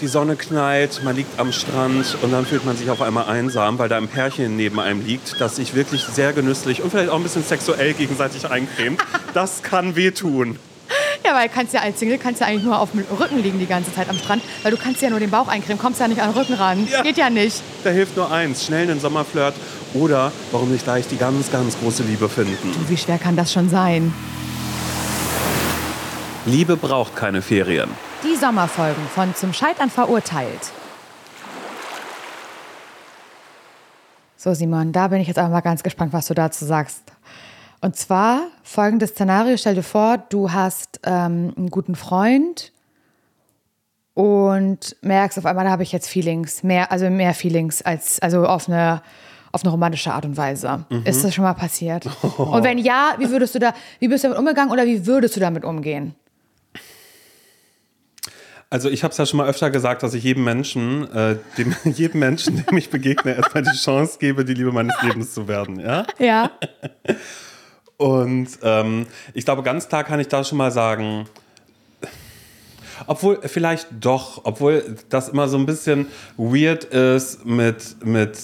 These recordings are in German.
die Sonne knallt, man liegt am Strand und dann fühlt man sich auf einmal einsam, weil da ein Pärchen neben einem liegt, das sich wirklich sehr genüsslich und vielleicht auch ein bisschen sexuell gegenseitig eincremt. Das kann wehtun. Ja, weil kannst ja als Single kannst ja eigentlich nur auf dem Rücken liegen die ganze Zeit am Strand, weil du kannst ja nur den Bauch eincremen, kommst ja nicht an den Rücken ran. Ja. Geht ja nicht. Da hilft nur eins, schnell einen Sommerflirt oder warum nicht gleich die ganz, ganz große Liebe finden. Du, wie schwer kann das schon sein? Liebe braucht keine Ferien. Die Sommerfolgen von Zum Scheitern verurteilt. So, Simon, da bin ich jetzt aber mal ganz gespannt, was du dazu sagst. Und zwar folgendes Szenario: Stell dir vor, du hast ähm, einen guten Freund und merkst auf einmal, da habe ich jetzt Feelings, mehr, also mehr Feelings als also auf eine auf eine romantische Art und Weise. Ist das schon mal passiert? Und wenn ja, wie würdest du da, wie bist du damit umgegangen oder wie würdest du damit umgehen? Also ich habe es ja schon mal öfter gesagt, dass ich jedem Menschen, äh, dem, jedem Menschen, dem ich begegne, erstmal die Chance gebe, die Liebe meines Lebens zu werden. Ja. Ja. Und ähm, ich glaube, ganz klar kann ich da schon mal sagen, obwohl vielleicht doch, obwohl das immer so ein bisschen weird ist mit, mit,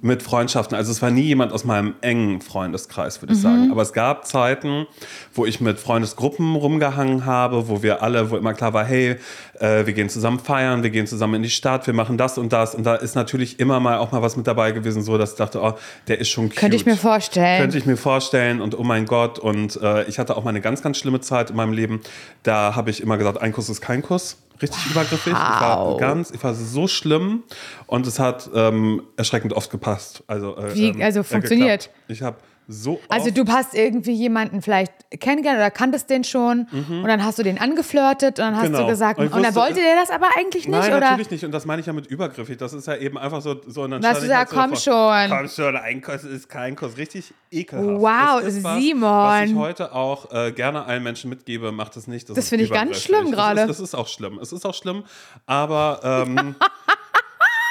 mit Freundschaften. Also es war nie jemand aus meinem engen Freundeskreis, würde ich sagen. Aber es gab Zeiten, wo ich mit Freundesgruppen rumgehangen habe, wo wir alle, wo immer klar war, hey, äh, wir gehen zusammen feiern, wir gehen zusammen in die Stadt, wir machen das und das. Und da ist natürlich immer mal auch mal was mit dabei gewesen, so dass ich dachte, oh, der ist schon cute. Könnte ich mir vorstellen. Könnte ich mir vorstellen und oh mein Gott. Und äh, ich hatte auch mal eine ganz, ganz schlimme Zeit in meinem Leben. Da habe ich immer gesagt, ein Kuss ist kein Kuss. Richtig übergriffig. Ich war Wow. ganz, ich war so schlimm und es hat ähm, erschreckend oft gepasst. Also, äh, Wie- ähm, also äh, funktioniert? geklappt. Ich habe so Also du hast irgendwie jemanden vielleicht kennengelernt oder kanntest den schon und dann hast du den angeflirtet und dann hast Mhm. Genau. du gesagt, Und und, dann wollte der das aber eigentlich nicht Nein, oder? natürlich nicht. Und das meine ich ja mit übergriffig. Das ist ja eben einfach so. so und dann Da hast stand du halt komm so schon. Komm schon, ein Kuss ist kein Kuss. Richtig ekelhaft. Wow, Das ist was, Simon. Was ich heute auch äh, gerne allen Menschen mitgebe, macht es nicht. Das ist finde ich ganz schlimm gerade. ist- Es ist auch schlimm. Es ist auch schlimm. Aber ähm,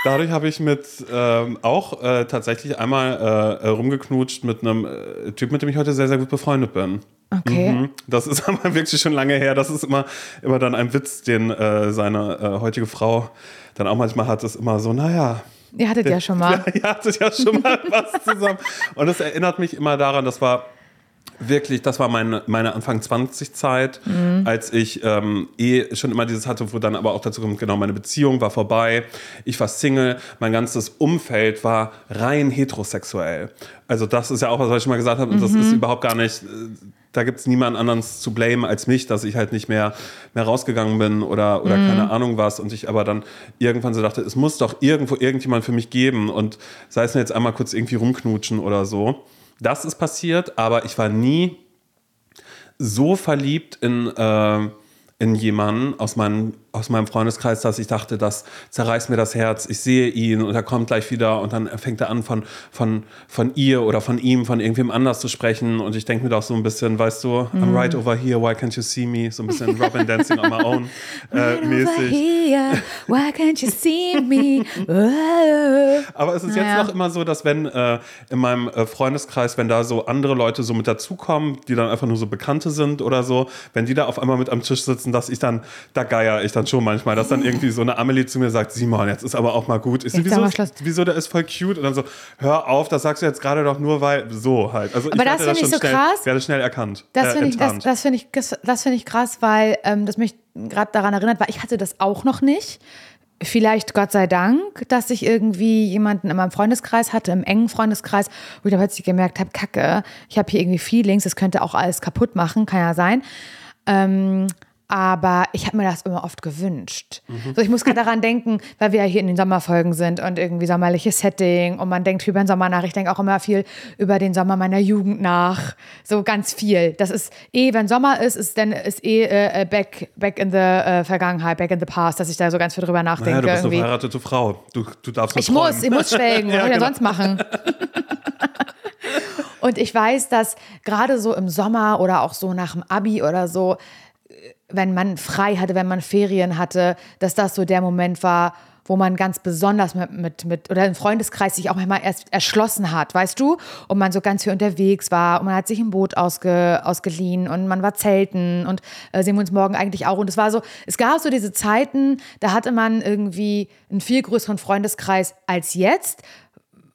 dadurch habe ich mit ähm, auch äh, tatsächlich einmal äh, rumgeknutscht mit einem äh, Typ, mit dem ich heute sehr, sehr gut befreundet bin. Okay. Mhm. Das ist aber wirklich schon lange her. Das ist immer, immer dann ein Witz, den äh, seine äh, heutige Frau dann auch manchmal hat. Ist immer so, naja. Ihr hattet ja schon mal. Ihr hattet ja schon mal was zusammen. Und das erinnert mich immer daran, das war wirklich, das war meine, meine Anfang 20 Zeit, als ich ähm, eh schon immer dieses hatte, wo dann aber auch dazu kommt, genau, meine Beziehung war vorbei, ich war Single, mein ganzes Umfeld war rein heterosexuell. Also das ist ja auch was, was ich schon mal gesagt habe, und das ist überhaupt gar nicht, äh, da gibt es niemand anderen zu blamen als mich, dass ich halt nicht mehr, mehr rausgegangen bin oder, oder keine Ahnung was. Und ich aber dann irgendwann so dachte, es muss doch irgendwo irgendjemand für mich geben. Und sei es nur jetzt einmal kurz irgendwie rumknutschen oder so. Das ist passiert, aber ich war nie so verliebt in, äh, in jemanden aus meinem, aus meinem Freundeskreis, dass ich dachte, das zerreißt mir das Herz. Ich sehe ihn und er kommt gleich wieder und dann fängt er an, von, von, von ihr oder von ihm, von irgendwem anders zu sprechen. Und ich denke mir doch so ein bisschen, weißt du, I'm right over here, why can't you see me? So ein bisschen Robin Dancing on my own äh, mäßig. here, why can't you see me? Aber es ist jetzt noch immer so, dass wenn äh, in meinem äh, Freundeskreis, wenn da so andere Leute so mit dazukommen, die dann einfach nur so Bekannte sind oder so, wenn die da auf einmal mit am Tisch sitzen, dass ich dann, da geier ich dann schon manchmal, dass dann irgendwie so eine Amelie zu mir sagt, Simon, jetzt ist aber auch mal gut. Ich so, wieso, wieso, der ist voll cute. Und dann so, hör auf, das sagst du jetzt gerade doch nur, weil so halt. Also Aber ich das finde ich so schnell, krass. werde schnell erkannt. Das äh, finde ich, das, das ich, das, das ich krass, weil ähm, das mich gerade daran erinnert, weil ich hatte das auch noch nicht. Vielleicht Gott sei Dank, dass ich irgendwie jemanden in meinem Freundeskreis hatte, im engen Freundeskreis, wo ich dann plötzlich gemerkt habe, Kacke, ich habe hier irgendwie Feelings, das könnte auch alles kaputt machen, kann ja sein. Ähm, aber ich habe mir das immer oft gewünscht. So, ich muss gerade daran denken, weil wir ja hier in den Sommerfolgen sind und irgendwie sommerliches Setting und man denkt viel über den Sommer nach. Ich denke auch immer viel über den Sommer meiner Jugend nach. So ganz viel. Das ist eh, wenn Sommer ist, ist dann ist eh äh, back, back in the äh, Vergangenheit, back in the past, dass ich da so ganz viel drüber nachdenke. Naja, du bist eine irgendwie. verheiratete Frau. Du, du darfst nur Ich muss, träumen. ich muss schwelgen. Was soll ich denn genau. sonst machen? Und ich weiß, dass gerade so im Sommer oder auch so nach dem Abi oder so, wenn man frei hatte, wenn man Ferien hatte, dass das so der Moment war, wo man ganz besonders mit, mit, mit oder im Freundeskreis sich auch manchmal erst erschlossen hat, weißt du? Und man so ganz viel unterwegs war und man hat sich ein Boot ausge, ausgeliehen und man war zelten und äh, sehen wir uns morgen eigentlich auch. Und es war so, es gab so diese Zeiten, da hatte man irgendwie einen viel größeren Freundeskreis als jetzt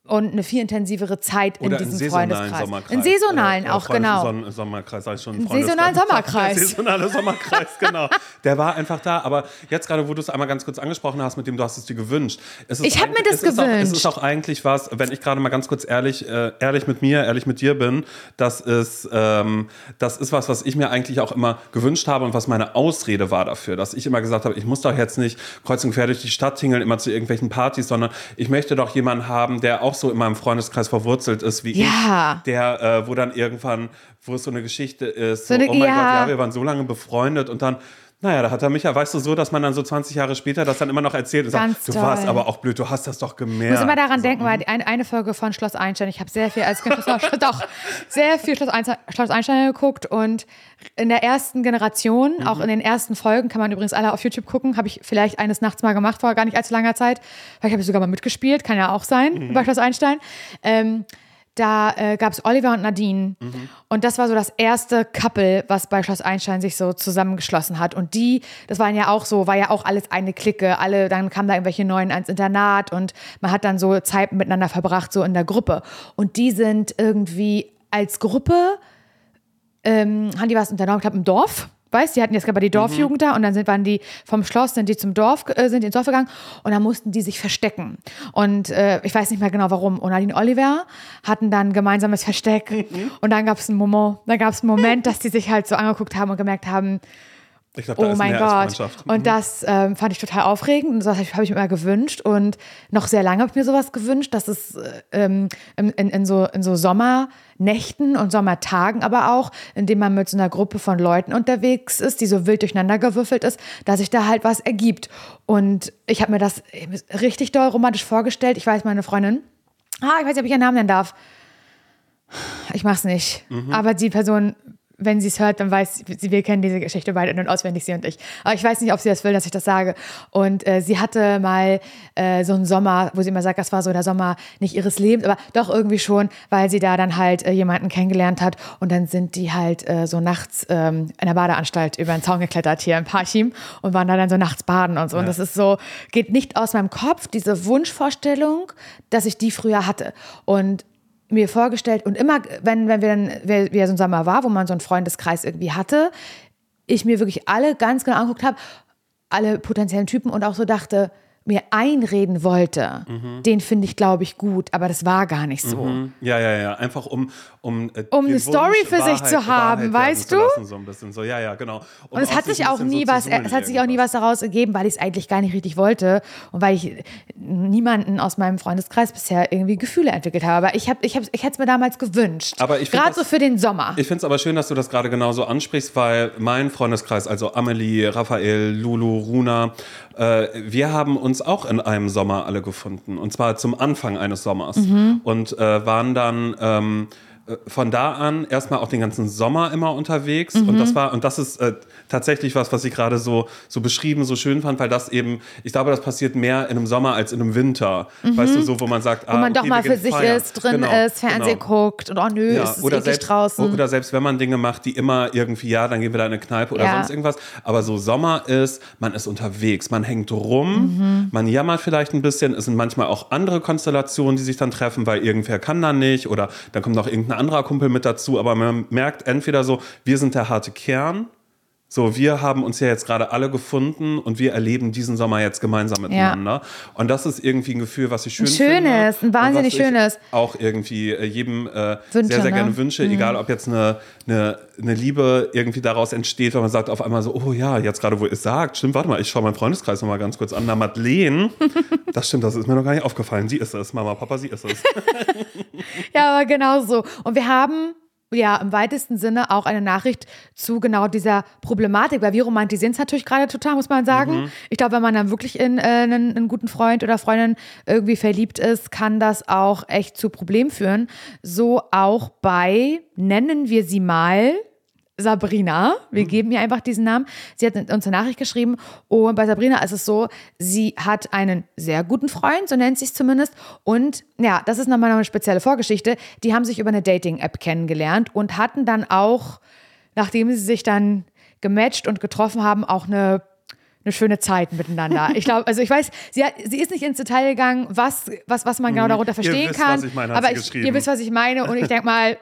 und eine viel intensivere Zeit in Oder diesem einen saisonalen Freundeskreis. Sommerkreis. Einen saisonalen Äh, auch, Freundes- genau. Son Sommerkreis, sag ich schon. Saisonalen Sommerkreis. Der saisonale Sommerkreis, genau. Der war einfach da. Aber jetzt gerade, wo du es einmal ganz kurz angesprochen hast, mit dem du hast es dir gewünscht. Es ist Ich hab mir das es ist Auch, es gewünscht. ist auch eigentlich was, wenn ich gerade mal ganz kurz ehrlich, äh, ehrlich mit mir, ehrlich mit dir bin, das ist, ähm, das ist was, was ich mir eigentlich auch immer gewünscht habe und was meine Ausrede war dafür, dass ich immer gesagt habe, ich muss doch jetzt nicht kreuz und quer durch die Stadt tingeln, immer zu irgendwelchen Partys, sondern ich möchte doch jemanden haben, der auch so in meinem Freundeskreis verwurzelt ist wie Ja. ich, der, äh, wo dann irgendwann, wo es so eine Geschichte ist, so, So eine- oh mein ja. Gott, ja, wir waren so lange befreundet und dann naja, da hat er mich ja, weißt du, so, dass man dann so 20 Jahre später das dann immer noch erzählt und Ganz sagt, du toll. warst aber auch blöd, du hast das doch gemerkt. Ich muss immer daran so. denken, weil ein, eine Folge von Schloss Einstein, ich habe sehr viel als Kind doch sehr viel Schloss Einstein, Schloss Einstein geguckt und in der ersten Generation, auch in den ersten Folgen, kann man übrigens alle auf YouTube gucken, habe ich vielleicht eines Nachts mal gemacht vor gar nicht allzu langer Zeit. Vielleicht habe ich sogar mal mitgespielt, kann ja auch sein bei Schloss Einstein. Ähm, da äh, gab es Oliver und Nadine. Und das war so das erste Couple, was bei Schloss Einstein sich so zusammengeschlossen hat. Und die, das waren ja auch so, war ja auch alles eine Clique. Alle, dann kamen da irgendwelche Neuen ans Internat und man hat dann so Zeit miteinander verbracht, so in der Gruppe. Und die sind irgendwie als Gruppe, ähm, haben die was unternommen, ich glaube im Dorf. Weißt, die hatten jetzt gerade die Dorfjugend da und dann sind, waren die vom Schloss, sind die zum Dorf, äh, sind ins Dorf gegangen und dann mussten die sich verstecken. Und äh, ich weiß nicht mehr genau warum. Und Nadine und Oliver hatten dann ein gemeinsames Versteck. Und dann gab es einen Moment, dann gab es einen Moment, dass die sich halt so angeguckt haben und gemerkt haben, Ich glaube, da Oh ist mein Gott. Und das ähm, fand ich total aufregend. Und das habe ich, mir immer gewünscht. Und noch sehr lange habe ich mir sowas gewünscht, dass es äh, ähm, in, in, in, so, in so Sommernächten und Sommertagen aber auch, indem man mit so einer Gruppe von Leuten unterwegs ist, die so wild durcheinander gewürfelt ist, dass sich da halt was ergibt. Und ich habe mir das richtig doll romantisch vorgestellt. Ich weiß, meine Freundin, ah, ich weiß nicht, ob ich ihren Namen nennen darf. Ich mach's nicht. Mhm. Aber die Person, wenn sie es hört, dann weiß sie, wir kennen diese Geschichte beide in- und auswendig, sie und ich. Aber ich weiß nicht, ob sie das will, dass ich das sage. Und äh, sie hatte mal äh, so einen Sommer, wo sie immer sagt, das war so der Sommer nicht ihres Lebens, aber doch irgendwie schon, weil sie da dann halt äh, jemanden kennengelernt hat. Und dann sind die halt äh, so nachts ähm, in der Badeanstalt über den Zaun geklettert hier in Parchim und waren da dann so nachts baden und so. Und das ist so, geht nicht aus meinem Kopf, diese Wunschvorstellung, dass ich die früher hatte. Und mir vorgestellt und immer, wenn, wenn wir dann, wer- wie so ein Sommer war, wo man so einen Freundeskreis irgendwie hatte, ich mir wirklich alle ganz genau angeguckt habe, alle potenziellen Typen und auch so dachte, mir einreden wollte, den finde ich, glaube ich, gut, aber das war gar nicht so. Ja, ja, ja. Einfach um. Um, äh, Um eine Story Wunsch, für sich zu haben, werden weißt zu du? lassen, So ein bisschen so. Ja, ja, genau. Um Und es hat sich auch nie so was, es hat sich auch nie was daraus ergeben, weil ich es eigentlich gar nicht richtig wollte und weil ich niemanden aus meinem Freundeskreis bisher irgendwie Gefühle entwickelt habe. Aber ich habe, ich habe, ich hätte es mir damals gewünscht. Aber ich gerade so für den Sommer. Ich finde es aber schön, dass du das gerade genauso ansprichst, weil mein Freundeskreis, also Amelie, Raphael, Lulu, Runa, äh, wir haben uns auch in einem Sommer alle gefunden. Und zwar zum Anfang eines Sommers. Mhm. Und äh, waren dann. Ähm, äh, von da an erstmal auch den ganzen Sommer immer unterwegs und Mhm. das war und das ist äh, tatsächlich was, was ich gerade so so beschrieben so schön fand, weil das eben ich glaube, das passiert mehr in einem Sommer als in einem Winter, weißt du, so wo man sagt, Mhm. wo man ah, doch okay, mal wir für sich feiern. ist, drin Genau, ist, Fernsehen genau. guckt und oh nö, Ja, ist es oder selbst, draußen. Oder selbst wenn man Dinge macht, die immer irgendwie, ja, dann gehen wir da in eine Kneipe oder Ja. sonst irgendwas. Aber so Sommer ist, man ist unterwegs, man hängt rum, Mhm. man jammert vielleicht ein bisschen. Es sind manchmal auch andere Konstellationen, die sich dann treffen, weil irgendwer kann dann nicht oder dann kommt noch irgendein anderer Kumpel mit dazu. Aber man merkt entweder so, wir sind der harte Kern. So, wir haben uns ja jetzt gerade alle gefunden und wir erleben diesen Sommer jetzt gemeinsam miteinander. Und das ist irgendwie ein Gefühl, was ich schön Ein finde. schönes, ein und wahnsinnig schönes. Auch irgendwie äh, jedem äh, Wünsche, sehr, sehr ne? gerne wünsche, egal ob jetzt eine, eine, eine Liebe irgendwie daraus entsteht, wenn man sagt auf einmal so, oh ja, jetzt gerade wo ihr es sagt, stimmt, warte mal, ich schaue meinen Freundeskreis noch mal ganz kurz an, na Madeleine, das stimmt, das ist mir noch gar nicht aufgefallen, sie ist es, Mama, Papa, sie ist es. Ja, aber genau so. Und wir haben ja im weitesten Sinne auch eine Nachricht zu genau dieser Problematik, weil wir romantisieren es natürlich gerade total, muss man sagen. Ich glaube, wenn man dann wirklich in äh, einen, einen guten Freund oder Freundin irgendwie verliebt ist, kann das auch echt zu Problemen führen. So auch bei, nennen wir sie mal, Sabrina. Wir geben ihr einfach diesen Namen. Sie hat uns eine Nachricht geschrieben. Und bei Sabrina ist es so, sie hat einen sehr guten Freund, so nennt sie es zumindest. Und ja, das ist nochmal eine spezielle Vorgeschichte. Die haben sich über eine Dating-App kennengelernt und hatten dann auch, nachdem sie sich dann gematcht und getroffen haben, auch eine eine schöne Zeit miteinander. Ich glaube, also ich weiß, sie, hat, sie ist nicht ins Detail gegangen, was, was, was man genau darunter verstehen wisst, kann. was ich meine, aber ich, ihr wisst, was ich meine. Und ich denke mal,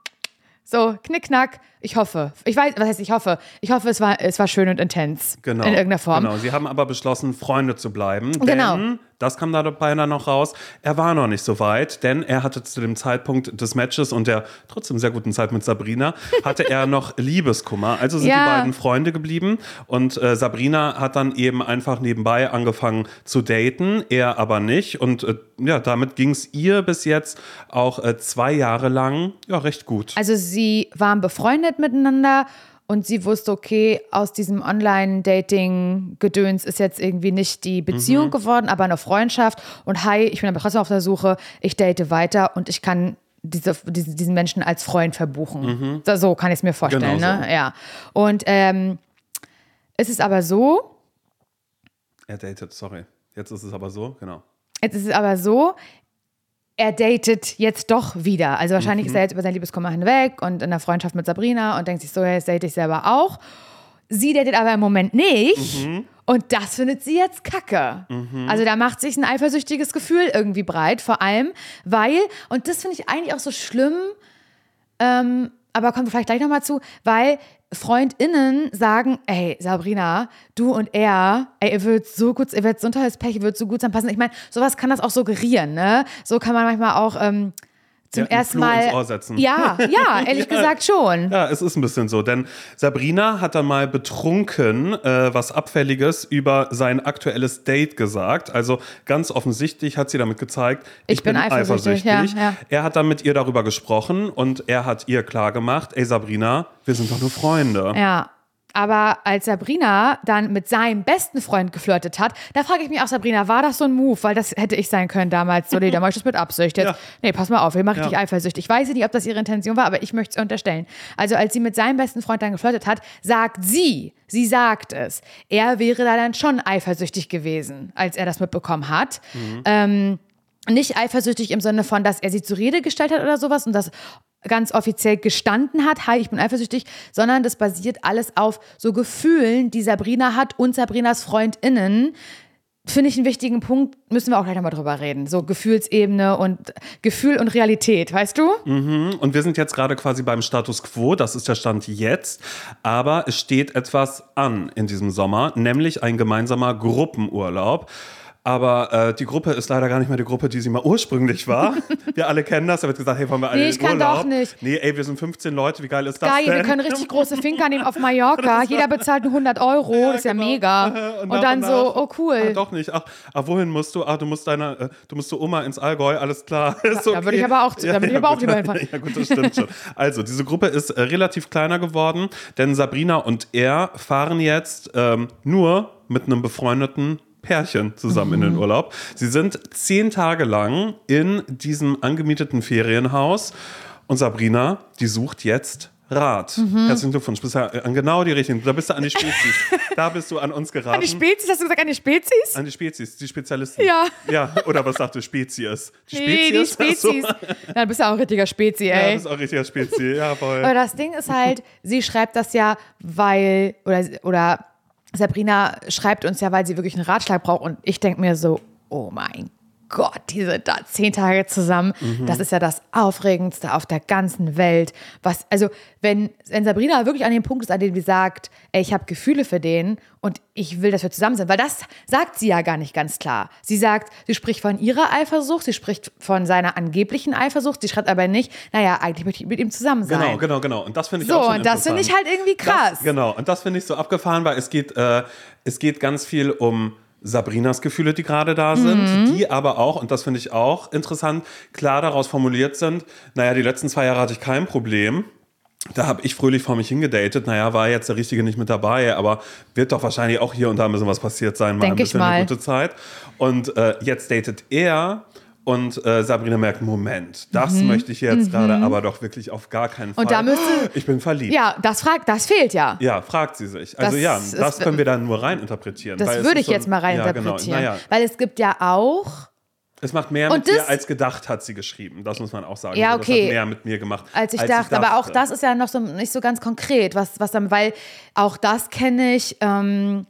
so, knickknack. Ich hoffe. Ich weiß, was heißt ich hoffe? Ich hoffe, es war, es war schön und intens. Genau. In irgendeiner Form. Genau. Sie haben aber beschlossen, Freunde zu bleiben. Genau. Denn, das kam dabei dann noch raus, er war noch nicht so weit, denn er hatte zu dem Zeitpunkt des Matches und der trotzdem sehr guten Zeit mit Sabrina, hatte er noch Liebeskummer. Also sind Ja. die beiden Freunde geblieben und äh, Sabrina hat dann eben einfach nebenbei angefangen zu daten, er aber nicht. Und äh, ja, damit ging es ihr bis jetzt auch äh, zwei Jahre lang ja, recht gut. Also sie waren befreundet miteinander und sie wusste, okay, aus diesem Online-Dating-Gedöns ist jetzt irgendwie nicht die Beziehung Mhm. geworden, aber eine Freundschaft. Und hi, ich bin aber trotzdem auf der Suche, ich date weiter und ich kann diese, diese, diesen Menschen als Freund verbuchen. So, so kann ich es mir vorstellen. Mhm. Genau ne? so. Ja. Und ähm, es ist aber so, Er datet, sorry. Jetzt ist es aber so, genau. Jetzt ist es aber so, er datet jetzt doch wieder. Also wahrscheinlich ist er jetzt über sein Liebeskummer hinweg und in einer Freundschaft mit Sabrina und denkt sich so, ja, jetzt date ich selber auch. Sie datet aber im Moment nicht. Und das findet sie jetzt kacke. Also da macht sich ein eifersüchtiges Gefühl irgendwie breit. Vor allem, weil, und das finde ich eigentlich auch so schlimm, ähm, aber kommen wir vielleicht gleich nochmal zu, weil FreundInnen sagen, ey, Sabrina, du und er, ey, ihr würdet so gut, ihr werdet so ein tolles Pech, ihr würdet so gut zusammenpassen. Ich meine, sowas kann das auch suggerieren, ne? So kann man manchmal auch ähm, zum Ja, ersten Mal. Ja, ja, ehrlich gesagt schon. Ja, es ist ein bisschen so, denn Sabrina hat dann mal betrunken äh, was Abfälliges über sein aktuelles Date gesagt. Also ganz offensichtlich hat sie damit gezeigt, ich, Ich bin eifersüchtig, ja, ja. Er hat dann mit ihr darüber gesprochen und er hat ihr klar gemacht, ey Sabrina, wir sind doch nur Freunde. Ja. Aber als Sabrina dann mit seinem besten Freund geflirtet hat, da frage ich mich auch, Sabrina, war das so ein Move? Weil das hätte ich sein können damals. So, nee, da mache ich das mit Absicht. Jetzt, Ja. nee, pass mal auf, wir machen richtig Ja. eifersüchtig. Ich weiß nicht, ob das ihre Intention war, aber ich möchte es unterstellen. Also, als sie mit seinem besten Freund dann geflirtet hat, sagt sie, sie sagt es, er wäre da dann schon eifersüchtig gewesen, als er das mitbekommen hat. Ähm, nicht eifersüchtig im Sinne von, dass er sie zur Rede gestellt hat oder sowas und das ganz offiziell gestanden hat, hi, ich bin eifersüchtig, sondern das basiert alles auf so Gefühlen, die Sabrina hat und Sabrinas FreundInnen. Finde ich einen wichtigen Punkt, müssen wir auch gleich nochmal drüber reden. So Gefühlsebene und Gefühl und Realität, weißt du? Und wir sind jetzt gerade quasi beim Status quo, das ist der Stand jetzt. Aber es steht etwas an in diesem Sommer, nämlich ein gemeinsamer Gruppenurlaub. Aber äh, die Gruppe ist leider gar nicht mehr die Gruppe, die sie mal ursprünglich war. wir alle kennen das. Da wird gesagt, hey, wollen wir alle Nee, ich kann Urlaub? doch nicht. Nee, ey, wir sind 15 Leute, wie geil ist das Geil, denn? wir können richtig große Finker nehmen auf Mallorca. Jeder bezahlt nur 100 Euro, das ist ja genau. mega. Äh, Und, nach dann nach. so, oh cool. Ah, doch nicht. Ach, ach, wohin musst du? Ach, du musst deine, äh, du musst zur Oma ins Allgäu, alles klar. Ist da würde ich aber auch- da würde ich aber auch lieber hinfahren. Ja, gut, das stimmt schon. Also, diese Gruppe ist äh, relativ kleiner geworden, denn Sabrina und er fahren jetzt ähm, nur mit einem befreundeten Pärchen zusammen in den Mhm. Urlaub. Sie sind zehn Tage lang in diesem angemieteten Ferienhaus und Sabrina, die sucht jetzt Rat. Mhm. Herzlichen Glückwunsch, bist ja an genau die richtigen. Da bist du an die Spezies. da bist du an uns geraten. An die Spezies, hast du gesagt, an die Spezies? An die Spezies, die Spezialisten. Ja. Ja, oder was sagt du, Spezies? Die Nee, die Spezies. Ach Dann bist du auch ein richtiger Spezi, So. Ja, ey. das ist auch richtiger Spezies. Ja, voll. Aber das Ding ist halt, sie schreibt das ja, weil, oder, oder Sabrina schreibt uns ja, weil sie wirklich einen Ratschlag braucht. Und ich denke mir so, oh mein Gott, die sind da zehn Tage zusammen. Mhm. Das ist ja das Aufregendste auf der ganzen Welt. Was, also, wenn, wenn Sabrina wirklich an dem Punkt ist, an dem sie sagt, ey, ich habe Gefühle für den und ich will, dass wir zusammen sind, weil das sagt sie ja gar nicht ganz klar. Sie sagt, sie spricht von ihrer Eifersucht, sie spricht von seiner angeblichen Eifersucht, sie schreibt aber nicht, naja, eigentlich möchte ich mit ihm zusammen sein. Genau, genau, genau. Und das finde ich So, auch schon und das finde ich halt irgendwie krass. Das, genau, und das finde ich so abgefahren, weil es geht, äh, es geht ganz viel um Sabrinas Gefühle, die gerade da sind, Mhm. die aber auch, und das finde ich auch interessant, klar daraus formuliert sind, naja, die letzten zwei Jahre hatte ich kein Problem. Da habe ich fröhlich vor mich hingedatet. Naja, war jetzt der Richtige nicht mit dabei, aber wird doch wahrscheinlich auch hier und da ein bisschen was passiert sein. Mal Denk ein bisschen eine gute Zeit. Und äh, jetzt datet er Und äh, Sabrina merkt, Moment, das möchte ich jetzt gerade aber doch wirklich auf gar keinen Fall. Mhm. Und da müsste- ich bin verliebt. Ja, das fragt, das fehlt ja. Ja, fragt sie sich. Also Das ja, ist- das können wir dann nur reininterpretieren. Das würde ich so jetzt mal Ja, reininterpretieren. genau. naja, Weil es gibt ja auch, es macht mehr mit dir das- als gedacht, hat sie geschrieben. Das muss man auch sagen. Ja, okay. Das hat mehr mit mir gemacht. als ich dachte. Aber auch das ist ja noch so nicht so ganz konkret, was, was dann, weil auch das kenne ich, ähm,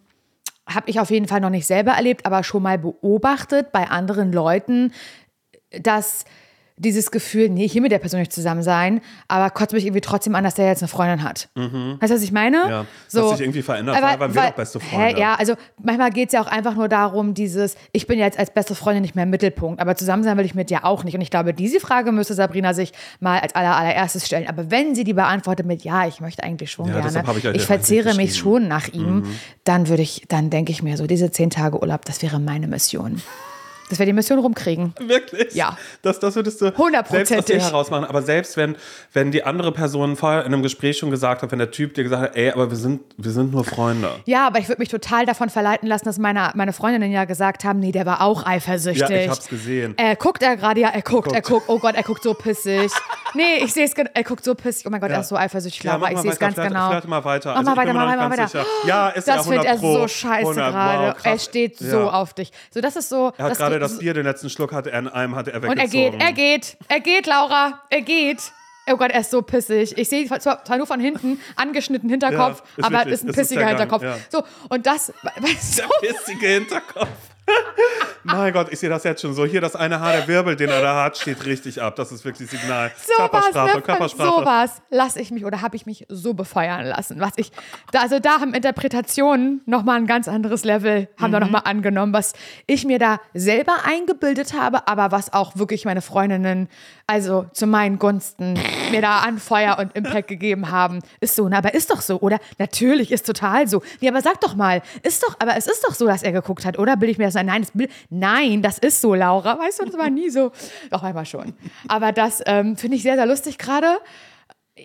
habe ich auf jeden Fall noch nicht selber erlebt, aber schon mal beobachtet bei anderen Leuten, dass dieses Gefühl, nee, ich will mit der Person nicht zusammen sein, aber kotzt mich irgendwie trotzdem an, dass der jetzt eine Freundin hat. Weißt du, was ich meine? Mhm. Ja, das hat sich irgendwie verändert, Aber- weil- weil wir doch beste Freunde. Hä, ja, also manchmal geht es ja auch einfach nur darum, dieses, ich bin jetzt als beste Freundin nicht mehr im Mittelpunkt, aber zusammen sein will ich mit dir auch nicht. Und ich glaube, diese Frage müsste Sabrina sich mal als aller, allererstes stellen. Aber wenn sie die beantwortet mit, ja, ich möchte eigentlich schon Ja, gerne, ich euch ich verzehre mich. Mhm. schon nach ihm, dann würde ich, dann denke ich mir so, diese zehn Tage Urlaub, das wäre meine Mission. Dass wir die Mission rumkriegen. Wirklich? Ja. Das, das würdest du Hundertprozentig. selbst aus dir herausmachen. Aber selbst wenn, wenn die andere Person vorher in einem Gespräch schon gesagt hat, wenn der Typ dir gesagt hat, ey, aber wir sind, wir sind nur Freunde. Ja, aber ich würde mich total davon verleiten lassen, dass meine, meine Freundinnen ja gesagt haben, nee, der war auch eifersüchtig. Ja, ich hab's gesehen. Er guckt er gerade, ja, er guckt, er Guckt. guckt. Oh Gott, er guckt so pissig. Nee, ich sehe es, er guckt so pissig. Oh mein Gott, Ja. er ist so eifersüchtig, Ja, Laura. ich sehe es ganz flirte- genau. flirte mal weiter. Mach Also mal weiter, mach mal weiter. sicher. Ja, ist das ja findet er 100 pro. so scheiße 100, gerade. wow, er steht so Ja. auf dich. So, das ist so. Er hat das Bier, den letzten Schluck hatte er in einem, hatte er und weggezogen. er geht, er geht, er geht, Laura, er geht. Oh Gott, er ist so pissig. Ich sehe zwar, zwar nur von hinten, angeschnitten Hinterkopf, Ja, ist aber wirklich, ist ein ist pissiger Gang, Hinterkopf. ja. So, und das, weißt du, Der pissige Hinterkopf. Mein Gott, ich sehe das jetzt schon so. Hier das eine Haar, der Wirbel, den er da hat, steht richtig ab. Das ist wirklich Signal. sowas, Körpersprache, ne, Körpersprache. sowas lasse ich mich oder habe ich mich so befeuern lassen. Was ich, da, also da haben Interpretationen nochmal ein ganz anderes Level, haben da nochmal angenommen, was ich mir da selber eingebildet habe, aber was auch wirklich meine Freundinnen, also zu meinen Gunsten, mir da an Feuer und Impact gegeben haben. Ist so, ne? aber ist doch so, oder? Natürlich, ist total so. Nee, aber sag doch mal, ist doch, aber es ist doch so, dass er geguckt hat, oder? Will ich mir das ein? Nein, das, nein, das ist so, Laura. Weißt du, das war nie so. Doch, einmal schon. Aber das ähm, finde ich sehr, sehr lustig gerade.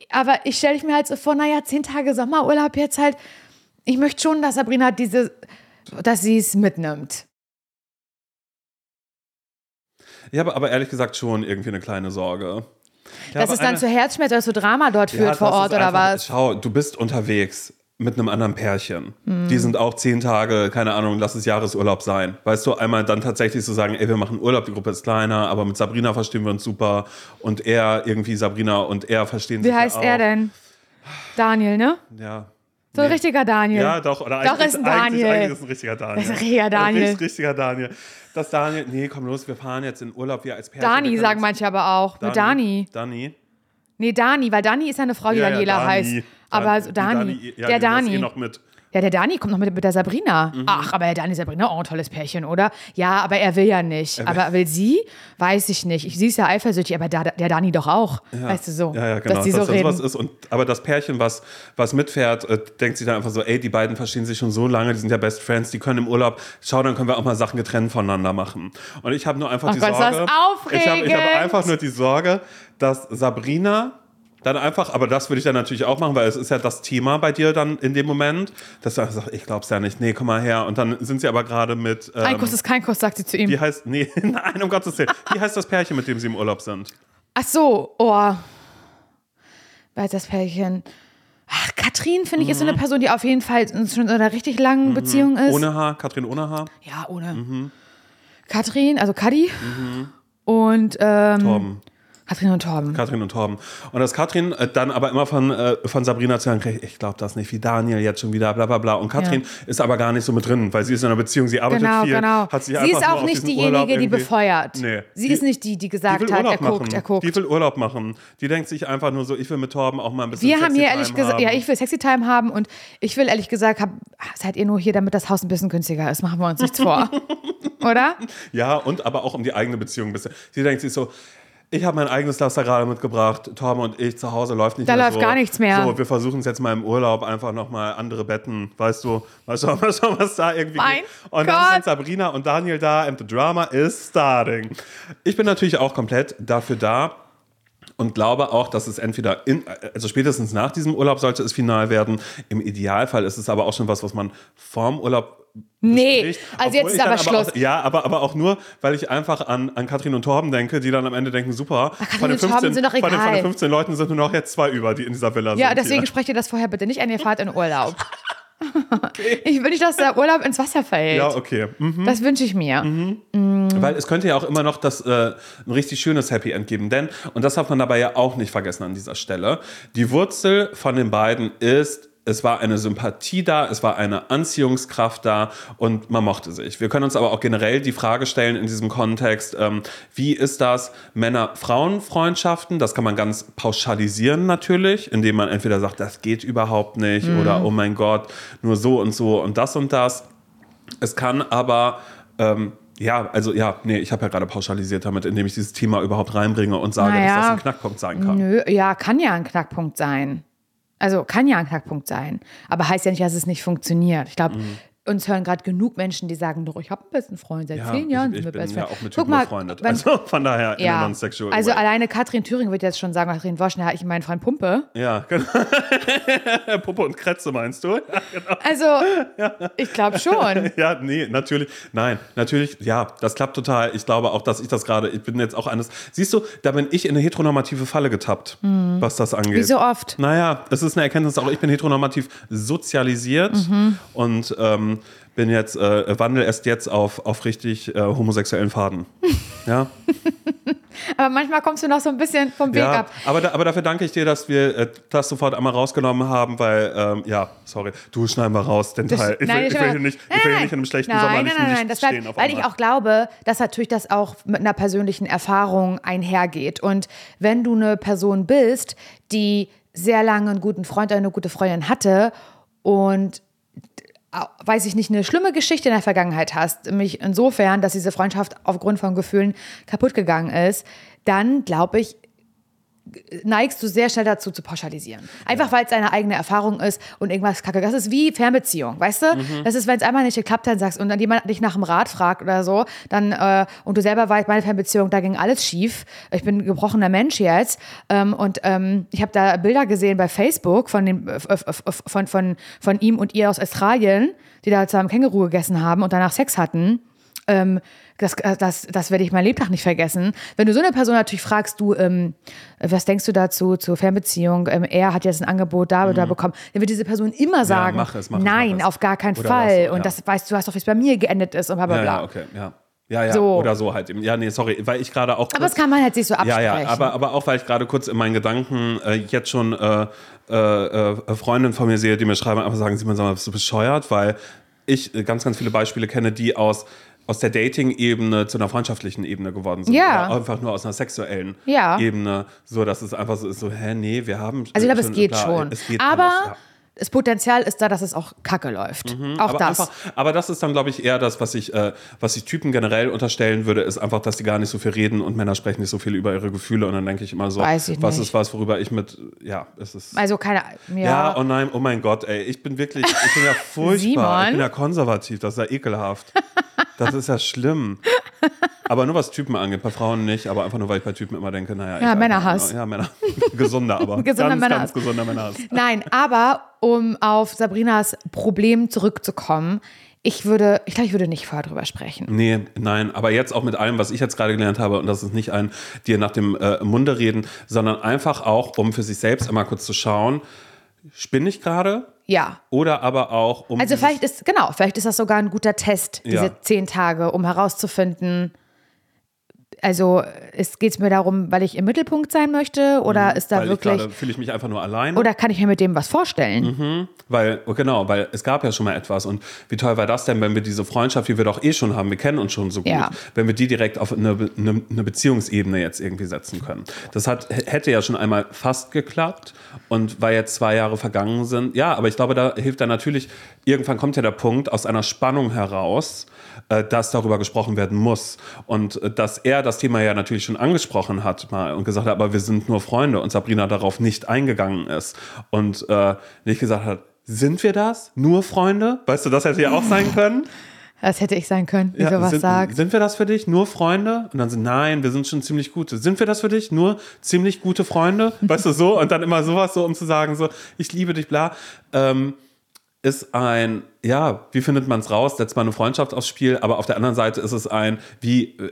Aber ich stelle mir halt so vor, naja, zehn Tage Sommerurlaub jetzt halt. Ich möchte schon, dass Sabrina diese, dass sie es mitnimmt. Ich habe aber ehrlich gesagt schon irgendwie eine kleine Sorge. Ich dass es dann eine- zu Herzschmerz oder zu Drama dort Ja, führt vor Ort oder einfach- was? Schau, du bist unterwegs mit einem anderen Pärchen. Mhm. Die sind auch zehn Tage, keine Ahnung, lass es Jahresurlaub sein. Weißt du, einmal dann tatsächlich zu sagen, ey, wir machen Urlaub, die Gruppe ist kleiner, aber mit Sabrina verstehen wir uns super. Und er, irgendwie Sabrina und er verstehen Wie sich heißt ja er auch. denn? Daniel, ne? Ja. So ein Nee. richtiger Daniel. Ja, doch. Oder Doch, ist ein Daniel. eigentlich ist ein richtiger Daniel. Das ist ein richtiger Daniel. Ein richtig, richtiger Daniel. Das Daniel, nee, komm los, wir fahren jetzt in Urlaub, wir als Pärchen. Dani sagen manche aber auch. Mit Dani. Dani. Nee, Dani, weil Dani ist ja eine Frau, die Ja, ja, Daniela Dani. heißt. Aber so Die Dani. ja, der Dani. Noch mit. Ja, der Dani kommt noch mit, mit der Sabrina. Mhm. Ach, aber der Dani Sabrina, auch ein tolles Pärchen, oder? Ja, aber er will ja nicht. aber will sie? Weiß ich nicht. Ich, sie ist ja eifersüchtig, aber da, der Dani doch auch. Weißt du so? Ja, ja, genau. Dass die so das reden. sowas ist. Und, aber das Pärchen, was, was mitfährt, äh, denkt sich dann einfach so, ey, die beiden verstehen sich schon so lange, die sind ja Best Friends, die können im Urlaub, schau, dann können wir auch mal Sachen getrennt voneinander machen. Und ich habe nur einfach die Gott, ist das Sorge. Ich habe hab aufregend. einfach nur die Sorge, dass Sabrina dann einfach, aber das würde ich dann natürlich auch machen, weil es ist ja das Thema bei dir dann in dem Moment, dass du sagst, ich glaub's ja nicht, nee, komm mal her. Und dann sind sie aber gerade mit. Ähm, Ein Kuss ist kein Kuss, sagt sie zu ihm. wie heißt, nee, nein, um Gottes Willen. Wie heißt das Pärchen, mit dem sie im Urlaub sind? Ach so, oh. Weil das Pärchen. Ach, Katrin, finde ich, ist so eine Person, die auf jeden Fall schon in einer richtig langen Beziehung ist. Mhm. Ohne Haar, Katrin ohne Haar, Ja, ohne. Mhm. Katrin, also Kadi. Und ähm, Torben. Katrin und Torben. Katrin und Torben. Und dass Katrin äh, dann aber immer von, äh, von Sabrina zu hören kriegt, ich glaube das nicht, wie Daniel jetzt schon wieder, bla bla bla. Und Katrin Ja. ist aber gar nicht so mit drin, weil sie ist in einer Beziehung, sie arbeitet Genau, viel. genau. Hat sich Sie ist auch nicht diejenige, die befeuert. Nee. Sie Die- ist nicht die, die Die gesagt will hat, er guckt, machen. er guckt. Die will Urlaub machen. Die denkt sich einfach nur so, ich will mit Torben auch mal ein bisschen Wir haben hier ehrlich gesagt, ja, ich will Sexy Time haben und ich will ehrlich gesagt, hab, seid ihr nur hier, damit das Haus ein bisschen günstiger ist. Machen wir uns nichts vor. Oder? Ja, und aber auch um die eigene Beziehung ein bisschen. Sie denkt sich so, ich habe mein eigenes Laster gerade mitgebracht. Torben und ich zu Hause läuft nicht Da mehr läuft so. gar nichts mehr. So, wir versuchen es jetzt mal im Urlaub einfach nochmal andere Betten, weißt du, mal schauen, mal schauen was da irgendwie Mein geht. Und dann Gott. sind Sabrina und Daniel da and the drama is starting. Ich bin natürlich auch komplett dafür da, und glaube auch, dass es entweder in, also spätestens nach diesem Urlaub sollte es final werden. Im Idealfall ist es aber auch schon was, was man vorm Urlaub Nee, bespricht. also jetzt ist aber Schluss. Auch, ja, aber, aber auch nur, weil ich einfach an, an Katrin und Torben denke, die dann am Ende denken, super, Katrin von den, und Torben 15, sind doch von, den, von den egal. 15 Leuten sind nur noch jetzt zwei über, die in dieser Villa Ja, sind. deswegen hier. sprecht ihr das vorher bitte nicht an, ihr fahrt in Urlaub. Ich will nicht, dass der Urlaub ins Wasser fällt. Ja, okay. Mhm. Das wünsche ich mir. Weil es könnte ja auch immer noch das, äh, ein richtig schönes Happy End geben. Denn, und das darf man dabei ja auch nicht vergessen an dieser Stelle, die Wurzel von den beiden ist, es war eine Sympathie da, es war eine Anziehungskraft da und man mochte sich. Wir können uns aber auch generell die Frage stellen in diesem Kontext, ähm, wie ist das Männer-Frauen-Freundschaften? Das kann man ganz pauschalisieren natürlich, indem man entweder sagt, das geht überhaupt nicht oder oh mein Gott, nur so und so und das und das. Es kann aber, ähm, ja, also ja, nee, ich habe ja gerade pauschalisiert damit, indem ich dieses Thema überhaupt reinbringe und sage, Naja. dass das ein Knackpunkt sein kann. Nö, ja, kann ja ein Knackpunkt sein. Also kann ja ein Knackpunkt sein. Aber heißt ja nicht, dass es nicht funktioniert. Ich glaube, uns hören gerade genug Menschen, die sagen, doch, ich habe einen besten Freund. Seit Mhm. Ja, zehn Jahren ich, ich bin ja auch mit Guck mal, befreundet. wenn- Also von daher ja, non-sexual also way. alleine Katrin Thüringen wird jetzt schon sagen, Katrin Wosch, da ich meinen Freund Pumpe. Ja, genau. Puppe und Kretze meinst du? Ja, genau. Also, ich glaube schon. Ja, nee, natürlich. Nein, natürlich, ja, das klappt total. Ich glaube auch, dass ich das gerade, ich bin jetzt auch eines. Siehst du, da bin ich in eine heteronormative Falle getappt, was das angeht. Wie so oft. Naja, das ist eine Erkenntnis, auch ich bin heteronormativ sozialisiert Mhm. und ähm, bin jetzt, äh, wandel erst jetzt auf, auf richtig äh, homosexuellen Faden. Ja, Aber manchmal kommst du noch so ein bisschen vom Weg ja ab. aber, da, aber dafür danke ich dir, dass wir äh, das sofort einmal rausgenommen haben, weil, ähm, ja, sorry, du schneiden wir raus, den Teil. Ich will, nein, ich will hier nicht, ich will hier nicht in einem schlechten nein, sommerlichen nein, nein, nein, das stehen. bleibt, weil ich auch glaube, dass natürlich das auch mit einer persönlichen Erfahrung einhergeht. Und wenn du eine Person bist, die sehr lange einen guten Freund oder eine gute Freundin hatte und weiß ich nicht, eine schlimme Geschichte in der Vergangenheit hast, nämlich insofern, dass diese Freundschaft aufgrund von Gefühlen kaputt gegangen ist, dann glaube ich, neigst du sehr schnell dazu zu pauschalisieren. Einfach weil es deine eigene Erfahrung ist und irgendwas kacke. Das ist wie Fernbeziehung, weißt du? Mhm. Das ist, wenn es einmal nicht geklappt hat, sagst und dann jemand dich nach dem Rat fragt oder so, dann äh, und du selber weißt, meine Fernbeziehung, da ging alles schief. Ich bin ein gebrochener Mensch jetzt ähm, und ähm, ich habe da Bilder gesehen bei Facebook von, dem, äh, äh, äh, von, von, von ihm und ihr aus Australien, die da zusammen Känguru gegessen haben und danach Sex hatten. Ähm, das, das, das werde ich mein Lebtag nicht vergessen. Wenn du so eine Person natürlich fragst, du, ähm, was denkst du dazu, zur Fernbeziehung? Ähm, er hat jetzt ein Angebot da oder da bekommen. Dann wird diese Person immer sagen, mach es, mach es, nein, mach es. auf gar keinen Oder Fall. was, ja. Und das weißt du, hast doch, wie es bei mir geendet ist und bla bla Ja, bla. ja, okay, ja. Ja, ja, So. oder so halt. Ja, nee, sorry, weil ich gerade auch. Aber kurz- das kann man halt sich so Ja, absprechen. ja, aber, aber auch, weil ich gerade kurz in meinen Gedanken äh, jetzt schon äh, äh, äh, Freundinnen von mir sehe, die mir schreiben, einfach sagen, Simon, sag mal, bist du bescheuert? Weil ich äh, ganz, ganz viele Beispiele kenne, die aus, aus der Dating-Ebene zu einer freundschaftlichen Ebene geworden sind. Ja. Oder einfach nur aus einer sexuellen Ja. Ebene. So, dass es einfach so ist, so, hä, nee, wir haben. Also ich glaube, es geht klar, schon. Es geht aber alles, ja. das Potenzial ist da, dass es auch kacke läuft. auch aber das. Einfach, aber das ist dann, glaube ich, eher das, was ich, äh, was ich Typen generell unterstellen würde, ist einfach, dass die gar nicht so viel reden und Männer sprechen nicht so viel über ihre Gefühle. Und dann denke ich immer so, Weiß ich was nicht. ist was, worüber ich mit, ja, es ist. also keine ja. ja, oh nein, oh mein Gott, ey, ich bin wirklich, ich bin ja furchtbar, ich bin ja konservativ, das ist ja ekelhaft. Das ist ja schlimm. Aber nur was Typen angeht, bei Frauen nicht, aber einfach nur, weil ich bei Typen immer denke, naja. egal. Männerhass. Ja, Männer. Gesunder, aber. Gesunder ganz, Männerhass. ganz gesunder Männerhass. Nein, aber um auf Sabrinas Problem zurückzukommen, ich würde, ich glaube, ich würde nicht vorher drüber sprechen. Nee, nein, aber jetzt auch mit allem, was ich jetzt gerade gelernt habe, und das ist nicht ein dir nach dem äh, Munde reden, sondern einfach auch, um für sich selbst immer kurz zu schauen, spinne ich gerade? Ja. Oder aber auch, um. Also vielleicht ist, genau, vielleicht ist das sogar ein guter Test, diese Ja. zehn Tage, um herauszufinden, also geht es mir darum, weil ich im Mittelpunkt sein möchte oder ist da Mhm. weil ich wirklich, gerade fühle ich mich einfach nur alleine. oder kann ich mir mit dem was vorstellen? Mhm. Weil, oh, genau, weil es gab ja schon mal etwas. Und wie toll war das denn, wenn wir diese Freundschaft, die wir doch eh schon haben, wir kennen uns schon so gut, Ja. wenn wir die direkt auf eine, eine, eine Beziehungsebene jetzt irgendwie setzen können. Das hat, hätte ja schon einmal fast geklappt. Und weil jetzt zwei Jahre vergangen sind, ja, aber ich glaube, da hilft dann natürlich, irgendwann kommt ja der Punkt aus einer Spannung heraus, äh, dass darüber gesprochen werden muss. Und äh, dass er das Thema ja natürlich schon angesprochen hat mal und gesagt hat, aber wir sind nur Freunde und Sabrina darauf nicht eingegangen ist. Und äh, nicht gesagt hat, sind wir das? Nur Freunde? Weißt du, das hätte ja auch sein können. Das hätte ich sein können, wie Ja, sowas sind, sagt. sind wir das für dich? Nur Freunde? Und dann sind, nein, wir sind schon ziemlich gute. Sind wir das für dich? Nur ziemlich gute Freunde? Weißt du, so? Und dann immer sowas, so, um zu sagen, so, ich liebe dich, bla. Ähm, ist ein, ja, wie findet man es raus? Setzt man eine Freundschaft aufs Spiel, aber auf der anderen Seite ist es ein, wie, äh,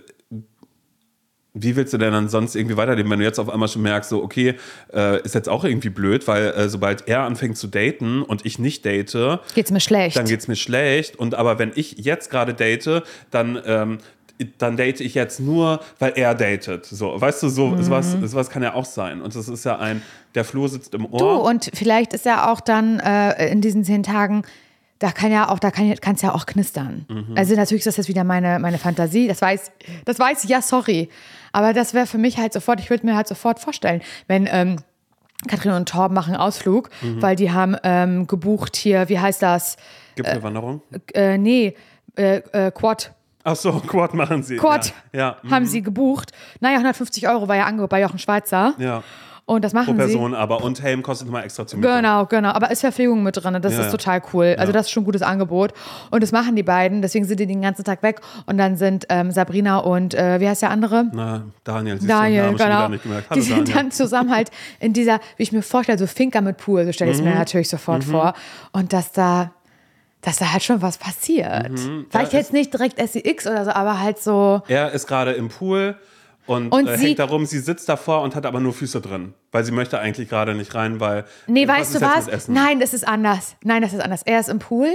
wie willst du denn dann sonst irgendwie weiterleben, wenn du jetzt auf einmal schon merkst, so, okay, äh, ist jetzt auch irgendwie blöd, weil äh, sobald er anfängt zu daten und ich nicht date, Geht's mir schlecht. dann geht's mir schlecht. Und aber wenn ich jetzt gerade date, dann, ähm, dann date ich jetzt nur, weil er datet. So, weißt du, so Mhm. sowas, sowas kann ja auch sein. Und das ist ja ein, der Floh sitzt im Ohr. Du, und vielleicht ist ja auch dann äh, in diesen zehn Tagen, da kann ja auch, da kann es ja auch knistern. Mhm. Also natürlich ist das jetzt wieder meine, meine Fantasie, das weiß, das weiß ich, ja, sorry. Aber das wäre für mich halt sofort, ich würde mir halt sofort vorstellen, wenn ähm, Katrin und Torben machen einen Ausflug, Mhm. weil die haben ähm, gebucht hier, wie heißt das? Gipfelwanderung. Äh, nee, äh, äh, Quad. Ach so, Quad machen sie. Quad Ja, ja. mhm. haben sie gebucht. Naja, 150 Euro war ja Angebot bei Jochen Schweizer. ja. Und das machen Pro sie. Person aber. Und Helm kostet nochmal extra zu Miete. Genau, genau. Aber ist Verpflegung mit drin. Das Ja, ist total cool. Also Ja. das ist schon ein gutes Angebot. Und das machen die beiden. Deswegen sind die den ganzen Tag weg. Und dann sind ähm, Sabrina und äh, wie heißt der andere? Na, Daniel, Daniel, genau. wieder nicht gemerkt. Hallo, die sind Daniel. dann zusammen halt in dieser, wie ich mir vorstelle, so Finker mit Pool, so stelle ich es Mhm. mir natürlich sofort vor. Und dass da, dass da halt schon was passiert. Mhm. Vielleicht jetzt nicht direkt SEX oder so, aber halt so. Er ist gerade im Pool und, Und äh, hängt darum, sie sitzt davor und hat aber nur Füße drin. Weil sie möchte eigentlich gerade nicht rein, weil. Nee, äh, weißt du was? Nein, das ist anders. Nein, das ist anders. Er ist im Pool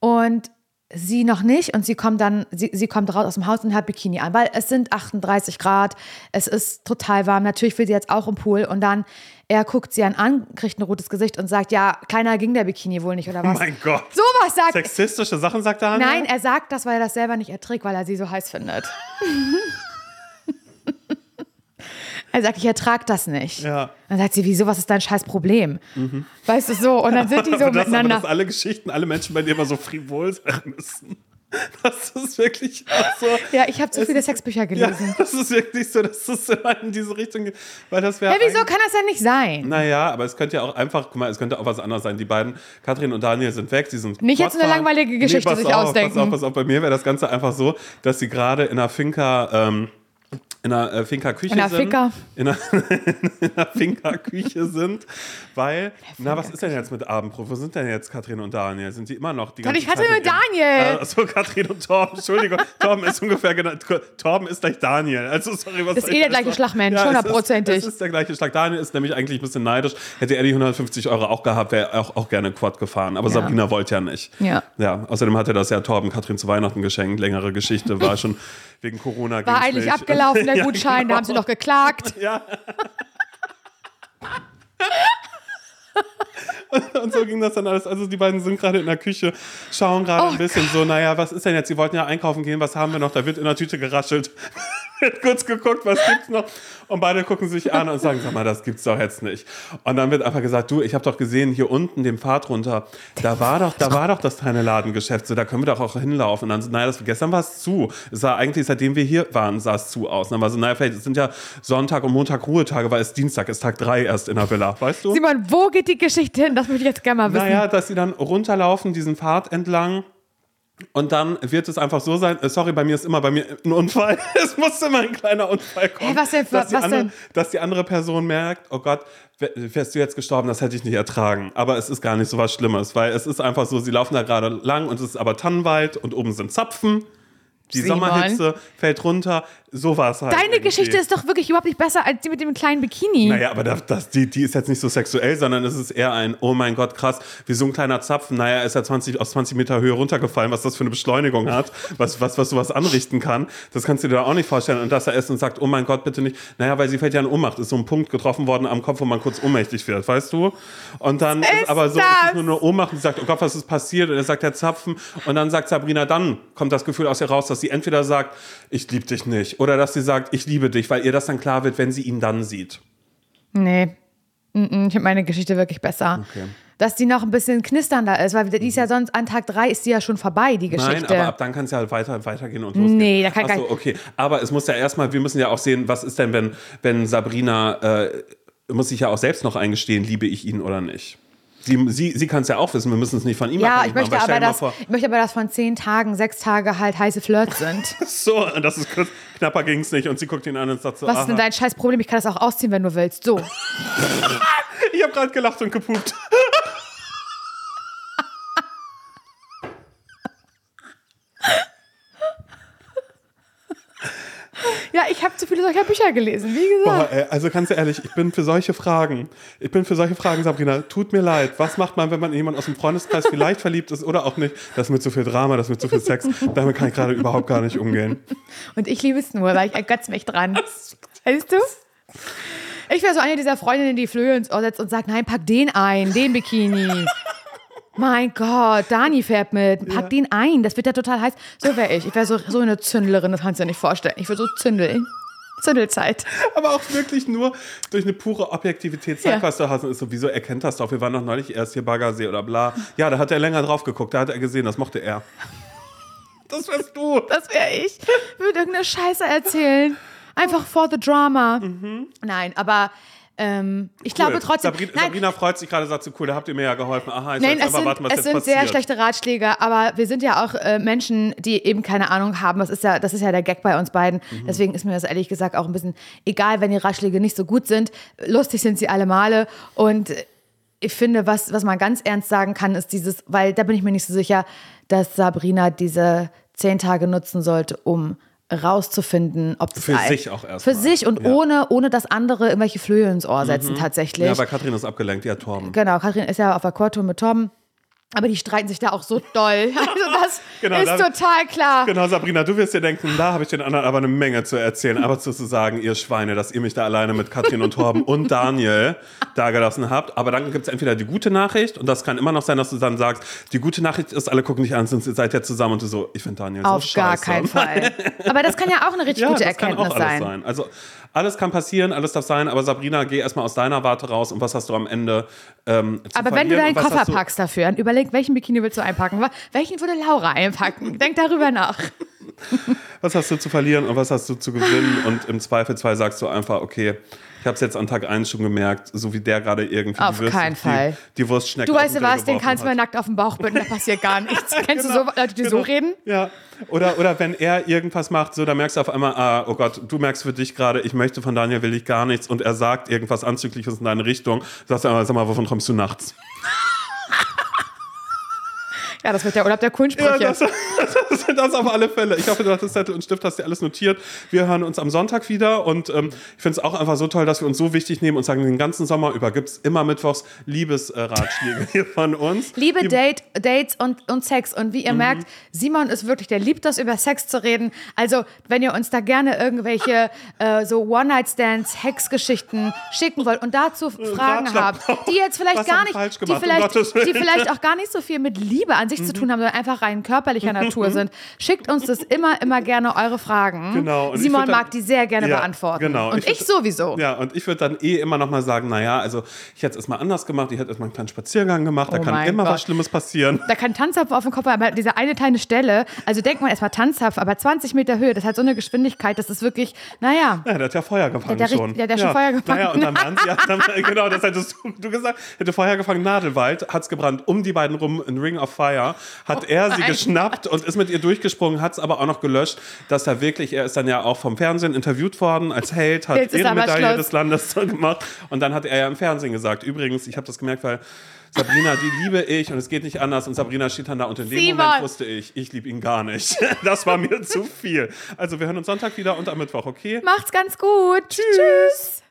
und sie noch nicht und sie kommt dann, sie, sie kommt raus aus dem Haus und hat Bikini an, weil es sind 38 Grad, es ist total warm. Natürlich will sie jetzt auch im Pool und dann er guckt sie an, an, kriegt ein rotes Gesicht und sagt, ja, kleiner ging der Bikini wohl nicht oder was. Mein Gott. Sowas sagt Sexistische Sachen sagt Daniel? Nein, er sagt das, weil er das selber nicht erträgt, weil er sie so heiß findet. er sagt, ich ertrag das nicht. Ja. Dann sagt sie, wieso, was ist dein scheiß Problem? Weißt du so? Und dann sind die so aber das, aber miteinander. dass alle Geschichten, alle Menschen bei dir immer so frivol sein müssen. Das ist wirklich auch so. Ja, ich habe zu viele Sexbücher Ja, gelesen. das ist wirklich so, dass es immer in diese Richtung geht. Weil das wäre. Ja, wieso kann das denn nicht sein? Naja, aber es könnte ja auch einfach, guck mal, es könnte auch was anderes sein. Die beiden, Katrin und Daniel, sind weg. Sie sind Nicht jetzt eine Quadfahren. langweilige Geschichte pass sich auf, ausdenken. Pass auf, pass auf. Bei mir wäre das Ganze einfach so, dass sie gerade in einer Finca, ähm, in einer äh, Finca-Küche In einer sind. Finca. In einer, in einer Finca-Küche sind, weil, na, was ist denn jetzt mit Abendbrot? Wo sind denn jetzt Katrin und Daniel? Sind die immer noch die ganze ich hatte Zeit mit Daniel. Äh, Achso, Katrin und Torben, Entschuldigung. Torben ist ungefähr genannt. Torben ist gleich Daniel. Also, sorry, was Ist soll eh der gleiche es ist- hundertprozentig. Es ist der gleiche Schlag. Daniel ist nämlich eigentlich ein bisschen neidisch. Hätte er die 150 Euro auch gehabt, wäre er auch, auch gerne Quad gefahren. Aber Sabrina wollte ja nicht. Ja. Ja, außerdem hat er das ja Torben Katrin zu Weihnachten geschenkt. Längere Geschichte, war schon wegen Corona. War eigentlich abgelaufen, der Ja, Gutschein, da haben sie genau. noch geklagt. Ja. Und, so ging das dann alles. Also die beiden sind gerade in der Küche, schauen gerade Oh ein bisschen so, naja, was ist denn jetzt? Sie wollten ja einkaufen gehen, was haben wir noch? Da wird in der Tüte geraschelt. wird kurz geguckt, was gibt's noch? Und beide gucken sich an und sagen, sag mal, das gibt's doch jetzt nicht. Und dann wird einfach gesagt, du, ich habe doch gesehen, hier unten den Pfad runter, da war doch, da war doch das kleine Ladengeschäft, so, da können wir doch auch hinlaufen. Und dann so, naja, das, gestern war es zu. Es sah eigentlich, seitdem wir hier waren, sah es zu aus. Und dann war so, naja, vielleicht es sind ja Sonntag und Montag Ruhetage, weil es Dienstag ist, Tag drei erst in der Villa, weißt du? Simon, wo geht die Geschichte hin? Das möchte ich jetzt gerne mal wissen. Naja, dass sie dann runterlaufen, diesen Pfad entlang. Und dann wird es einfach so sein, äh, sorry, bei mir ist immer bei mir ein Unfall. Es muss immer ein kleiner Unfall kommen. Hä, was denn- dass die was andere, denn? Dass die andere Person merkt, oh Gott, wär- wärst du jetzt gestorben, das hätte ich nicht ertragen. Aber es ist gar nicht so was Schlimmes, weil es ist einfach so, sie laufen da gerade lang und es ist aber Tannenwald und oben sind Zapfen. Die. Sommerhitze fällt runter. So war es halt. Deine irgendwie. Geschichte ist doch wirklich überhaupt nicht besser als die mit dem kleinen Bikini. Naja, aber das, das, die, die ist jetzt nicht so sexuell, sondern es ist eher ein, oh mein Gott, krass, wie so ein kleiner Zapfen. Naja, er ist ja 20, aus 20 Meter Höhe runtergefallen, was das für eine Beschleunigung hat, was, was, was sowas anrichten kann. Das kannst du dir auch nicht vorstellen. Und dass er ist und sagt, oh mein Gott, bitte nicht. Naja, weil sie fällt ja in Ohnmacht, ist so ein Punkt getroffen worden am Kopf, wo man kurz ohnmächtig wird, weißt du? Und dann ist, aber so, ist nur eine Ohnmacht und sie sagt, oh Gott, was ist passiert? Und er sagt, der Zapfen. Und dann sagt Sabrina, dann kommt das Gefühl aus ihr raus, dass sie entweder sagt, ich liebe dich nicht, oder dass sie sagt, ich liebe dich, weil ihr das dann klar wird, wenn sie ihn dann sieht. Nee. Ich habe meine Geschichte wirklich besser. Okay. Dass die noch ein bisschen knisternder ist, weil die ist ja sonst an Tag drei ist die ja schon vorbei, die Geschichte. Nein, aber ab dann kann es ja halt weiter, weitergehen und losgehen. Nee, da kann Ach gar okay. Aber es muss ja erstmal, wir müssen ja auch sehen, was ist denn, wenn, wenn Sabrina, äh, muss sich ja auch selbst noch eingestehen, liebe ich ihn oder nicht. Sie, sie, sie kann es ja auch wissen, wir müssen es nicht von ihm Ja, ich möchte, machen, aber vor- ich möchte aber, dass von zehn Tagen sechs Tage halt heiße Flirts sind. So, und das ist knapper ging es nicht. Und sie guckt ihn an und sagt so, Was ist denn dein scheiß Problem? Ich kann das auch ausziehen, wenn du willst. So. ich habe gerade gelacht und gepupt. Ja, ich habe zu Bücher gelesen, wie gesagt. Boah, ey, also ganz ehrlich, ich bin für solche Fragen, ich bin für solche Fragen, Sabrina, tut mir leid. Was macht man, wenn man in jemanden aus dem Freundeskreis vielleicht verliebt ist oder auch nicht? Das ist mit so viel Drama, das ist mit so viel Sex. Damit kann ich gerade überhaupt gar nicht umgehen. Und ich liebe es nur, weil ich ergötze mich dran. Weißt du? Ich wäre so eine dieser Freundinnen, die Flöhe ins Ohr setzt und sagt, nein, pack den ein, den Bikini. Mein Gott, Dani fährt mit. Pack den ein, das wird ja total heiß. So wäre ich. Ich wäre so, so eine Zündlerin, das kannst du dir nicht vorstellen. Ich würde so zündeln. Zündelzeit. Aber auch wirklich nur durch eine pure Objektivität zeigt, Ja. was du hast. Und ist so, wieso erkennt das doch? Wir waren doch neulich erst hier Baggersee oder bla. Ja, da hat er länger drauf geguckt, da hat er gesehen, das mochte er. Das wärst du. Das wäre ich. Ich würde irgendeine Scheiße erzählen. Einfach for the drama. Nein, aber ähm, ich glaube Cool. trotzdem. Sabrina, nein, Sabrina freut sich gerade, sagt so, cool, da habt ihr mir ja geholfen. Aha, ich Nein, es einfach sind, warten, was es jetzt sind passiert. sehr schlechte Ratschläge, aber wir sind ja auch äh, Menschen, die eben keine Ahnung haben. Das ist ja, das ist ja der Gag bei uns beiden. Mhm. Deswegen ist mir das ehrlich gesagt auch ein bisschen egal, wenn die Ratschläge nicht so gut sind. Lustig sind sie alle Male. Und ich finde, was, was man ganz ernst sagen kann, ist dieses, weil da bin ich mir nicht so sicher, dass Sabrina diese zehn Tage nutzen sollte, um rauszufinden, ob das Für sich auch erst Für sich und Ja. Mhm. ohne, ohne dass andere irgendwelche Flöhe ins Ohr setzen, tatsächlich. Ja, weil Katrin ist abgelenkt, ja, Torben. Genau, Kathrin ist ja auf Akkordtour mit Tom. Aber die streiten sich da auch so doll. Also das Genau, ist da- total klar. Genau, Sabrina, du wirst dir denken, da habe ich den anderen aber eine Menge zu erzählen. Aber zu sagen, ihr Schweine, dass ihr mich da alleine mit Katrin und Torben und Daniel da gelassen habt. Aber dann gibt es entweder die gute Nachricht und das kann immer noch sein, dass du dann sagst, die gute Nachricht ist, alle gucken dich an, ihr seid ja zusammen und du so, ich finde Daniel so Auf gar scheiße. keinen Fall. Aber das kann ja auch eine richtig Ja, gute das kann Erkenntnis auch alles sein. sein. Also alles kann passieren, alles darf sein, aber Sabrina, geh erstmal aus deiner Warte raus und was hast du am Ende ähm, zu Aber wenn du deinen Koffer packst dafür, dann überleg, welchen Bikini willst du einpacken? Welchen würde Laura einpacken? Denk darüber nach. Was hast du zu verlieren und was hast du zu gewinnen? Und im Zweifelsfall sagst du einfach, okay, ich habe es jetzt an Tag 1 schon gemerkt, so wie der gerade irgendwie Auf die, Würste, keinen Fall. Die, die Wurstschnecke Du weißt Grill was, den kannst du mal nackt auf den Bauch binden, da passiert gar nichts. Kennst du so Leute, die so Genau. reden? Ja. Oder, oder wenn er irgendwas macht, so, dann merkst du auf einmal, ah, oh Gott, du merkst für dich gerade, ich möchte von Daniel will ich gar nichts und er sagt irgendwas Anzügliches in deine Richtung. Sagst du aber, sag mal, wovon träumst du nachts? Ja, das wird der Urlaub der coolen Ja, das, das, das auf alle Fälle. Ich hoffe, du hattest Zettel und Stift, hast dir alles notiert. Wir hören uns am Sonntag wieder und ähm, ich finde es auch einfach so toll, dass wir uns so wichtig nehmen und sagen, den ganzen Sommer über gibt es immer mittwochs Liebesratschläge hier von uns. Liebe Date, Dates und, und Sex. Und wie ihr merkt, Simon ist wirklich, der liebt das, über Sex zu reden. Also, wenn ihr uns da gerne irgendwelche äh, so One-Night-Stands, Hexgeschichten schicken wollt und dazu Fragen Ratschlag habt, die jetzt vielleicht gar nicht, die vielleicht, die vielleicht auch gar nicht so viel mit Liebe an sich zu tun haben, sondern einfach rein körperlicher Natur sind, schickt uns das immer, immer gerne eure Fragen. Genau, und Simon dann- mag die sehr gerne Ja, beantworten. genau. Und Ich ich, würd- sowieso. Ja, und ich würde dann eh immer noch mal sagen, naja, also ich hätte es erstmal anders gemacht, ich hätte erstmal einen kleinen Spaziergang gemacht, da Oh kann mein immer Gott. was Schlimmes passieren. Da kann Tanzapfen auf dem Kopf, aber diese eine kleine Stelle, also denkt man erstmal Tanzapfen, aber 20 Meter Höhe, das hat so eine Geschwindigkeit, das ist wirklich, naja. Ja, der hat ja Feuer gefangen Der hat schon. richtig- der hat ja schon Feuer gefangen. Naja, und dann waren sie ja, dann, genau, das hättest du, du gesagt, hätte Feuer gefangen, Nadelwald, hat's gebrannt, um die beiden rum, ein Ring of Fire, hat er sie geschnappt und ist mit ihr durchgesprungen, hat's aber auch noch gelöscht, dass er wirklich, er ist dann ja auch vom Fernsehen interviewt worden als Held, hat Jetzt Ehrenmedaille des Landes gemacht und dann hat er ja im Fernsehen gesagt, übrigens, ich habe das gemerkt, weil Sabrina, die liebe ich und es geht nicht anders. Und Sabrina steht dann da und in dem Simon. Moment wusste ich, ich liebe ihn gar nicht. Das war mir zu viel. Also wir hören uns Sonntag wieder und am Mittwoch, okay? Macht's ganz gut. Tschüss.